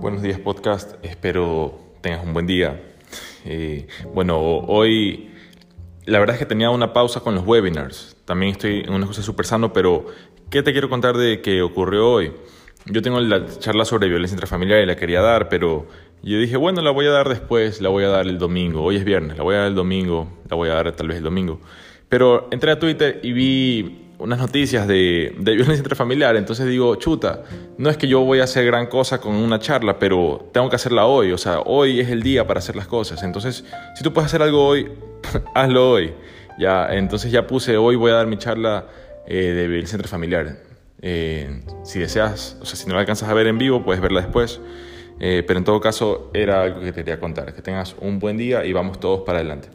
Buenos días podcast, espero tengas un buen día. Eh, bueno, hoy la verdad es que tenía una pausa con los webinars. También estoy en una cosa súper sano, pero ¿qué te quiero contar de qué ocurrió hoy? Yo tengo la charla sobre violencia intrafamiliar y la quería dar, pero yo dije, bueno, la voy a dar después, la voy a dar el domingo. Hoy es viernes, la voy a dar el domingo, la voy a dar tal vez el domingo. Pero entré a Twitter y vi unas noticias de, de, violencia intrafamiliar, entonces digo, chuta, no es que yo voy a hacer gran cosa con una charla, pero tengo que hacerla hoy, o sea, hoy es el día para hacer las cosas, entonces si tú puedes hacer algo hoy, hazlo hoy. Ya, entonces ya puse, hoy voy a dar mi charla eh, de violencia intrafamiliar. Eh, si deseas, o sea, si no la alcanzas a ver en vivo, puedes verla después, eh, pero en todo caso era algo que te quería contar, que tengas un buen día y vamos todos para adelante.